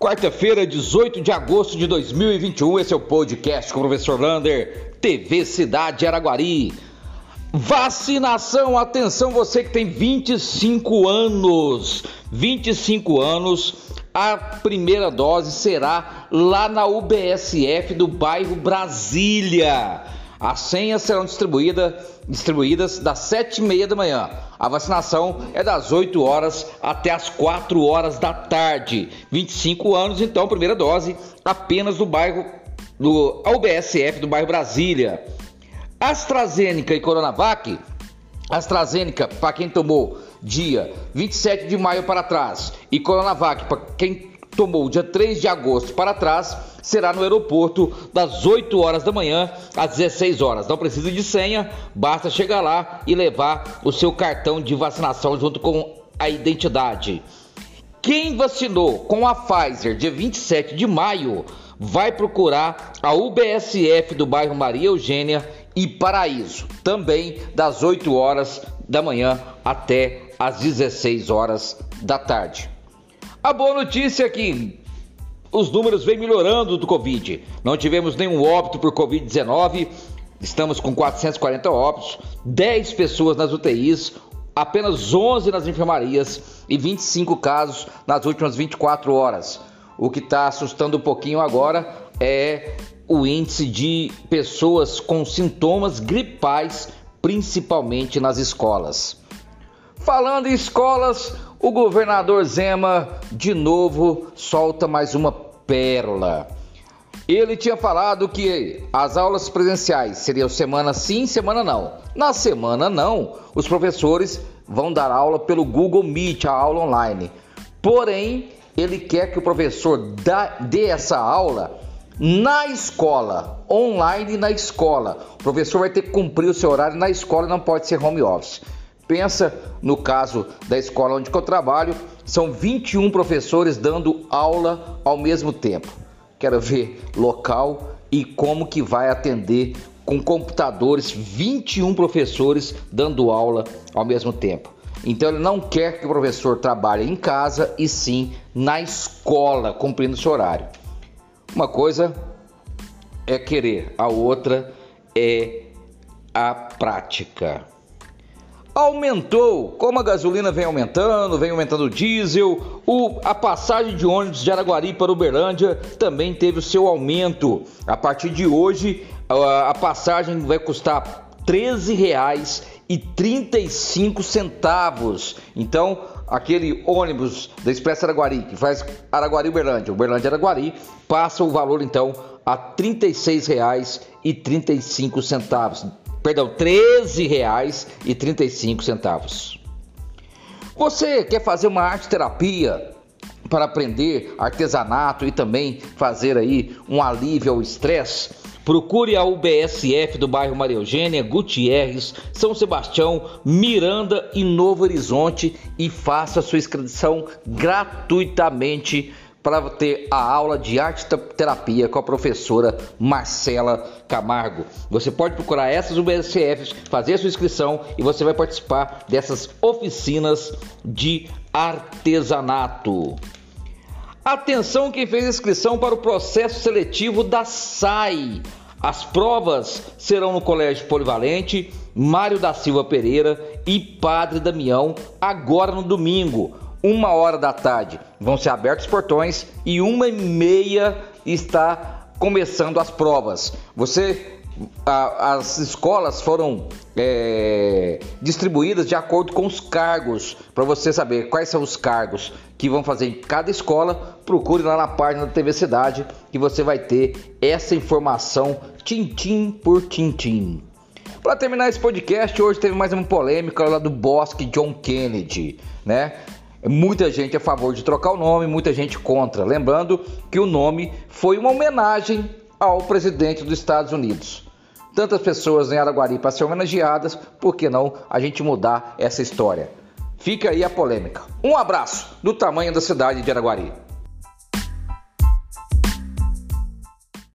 Quarta-feira, 18 de agosto de 2021, esse é o podcast com o professor Lander, TV Cidade Araguari. Vacinação, atenção você que tem 25 anos. 25 anos, a primeira dose será lá na UBSF do bairro Brasília. As senhas serão distribuídas, distribuídas das 7h30 da manhã. A vacinação é das 8 horas até as 4 horas da tarde. 25 anos, então, primeira dose apenas do bairro do UBSF do bairro Brasília. AstraZeneca e Coronavac. AstraZeneca, para quem tomou dia 27 de maio para trás, e Coronavac, para quem tomou dia 3 de agosto para trás, será no aeroporto das 8 horas da manhã às 16 horas. Não precisa de senha, basta chegar lá e levar o seu cartão de vacinação junto com a identidade. Quem vacinou com a Pfizer dia 27 de maio vai procurar a UBSF do bairro Maria Eugênia e Paraíso, também das 8 horas da manhã até às 16 horas da tarde. A boa notícia é que os números vêm melhorando do Covid. Não tivemos nenhum óbito por Covid-19, estamos com 440 óbitos, 10 pessoas nas UTIs, apenas 11 nas enfermarias e 25 casos nas últimas 24 horas. O que está assustando um pouquinho agora é o índice de pessoas com sintomas gripais, principalmente nas escolas. Falando em escolas, o governador Zema de novo solta mais uma pérola. Ele tinha falado que as aulas presenciais seriam semana sim, semana não. Na semana não, os professores vão dar aula pelo Google Meet, a aula online. Porém, ele quer que o professor dê essa aula na escola, online na escola. O professor vai ter que cumprir o seu horário na escola, não pode ser home office. Pensa no caso da escola onde eu trabalho, são 21 professores dando aula ao mesmo tempo. Quero ver local e como que vai atender com computadores 21 professores dando aula ao mesmo tempo. Então ele não quer que o professor trabalhe em casa e sim na escola, cumprindo seu horário. Uma coisa é querer, a outra é a prática aumentou. Como a gasolina vem aumentando, vem aumentando o diesel, o, a passagem de ônibus de Araguari para Uberlândia também teve o seu aumento. A partir de hoje, a, a passagem vai custar R$ 13,35. Então, aquele ônibus da Expresso Araguari, que faz Araguari-Uberlândia, Uberlândia-Araguari, passa o valor então a R$ 36,35 perdão, R$ 13,35. Você quer fazer uma arte terapia para aprender artesanato e também fazer aí um alívio ao estresse? Procure a UBSF do bairro Maria Eugênia, Gutierrez, São Sebastião, Miranda e Novo Horizonte e faça sua inscrição gratuitamente para ter a aula de arte terapia com a professora Marcela Camargo. Você pode procurar essas UBSFs, fazer a sua inscrição e você vai participar dessas oficinas de artesanato. Atenção quem fez inscrição para o processo seletivo da SAI. As provas serão no Colégio Polivalente, Mário da Silva Pereira e Padre Damião, agora no domingo uma hora da tarde vão ser abertos os portões e uma e meia está começando as provas. Você a, as escolas foram é, distribuídas de acordo com os cargos para você saber quais são os cargos que vão fazer em cada escola. Procure lá na página da TV Cidade que você vai ter essa informação tintim por tintim. Para terminar esse podcast, hoje teve mais uma polêmica lá do Bosque John Kennedy, né? Muita gente a favor de trocar o nome, muita gente contra. Lembrando que o nome foi uma homenagem ao presidente dos Estados Unidos. Tantas pessoas em Araguari para ser homenageadas, por que não a gente mudar essa história? Fica aí a polêmica. Um abraço do tamanho da cidade de Araguari.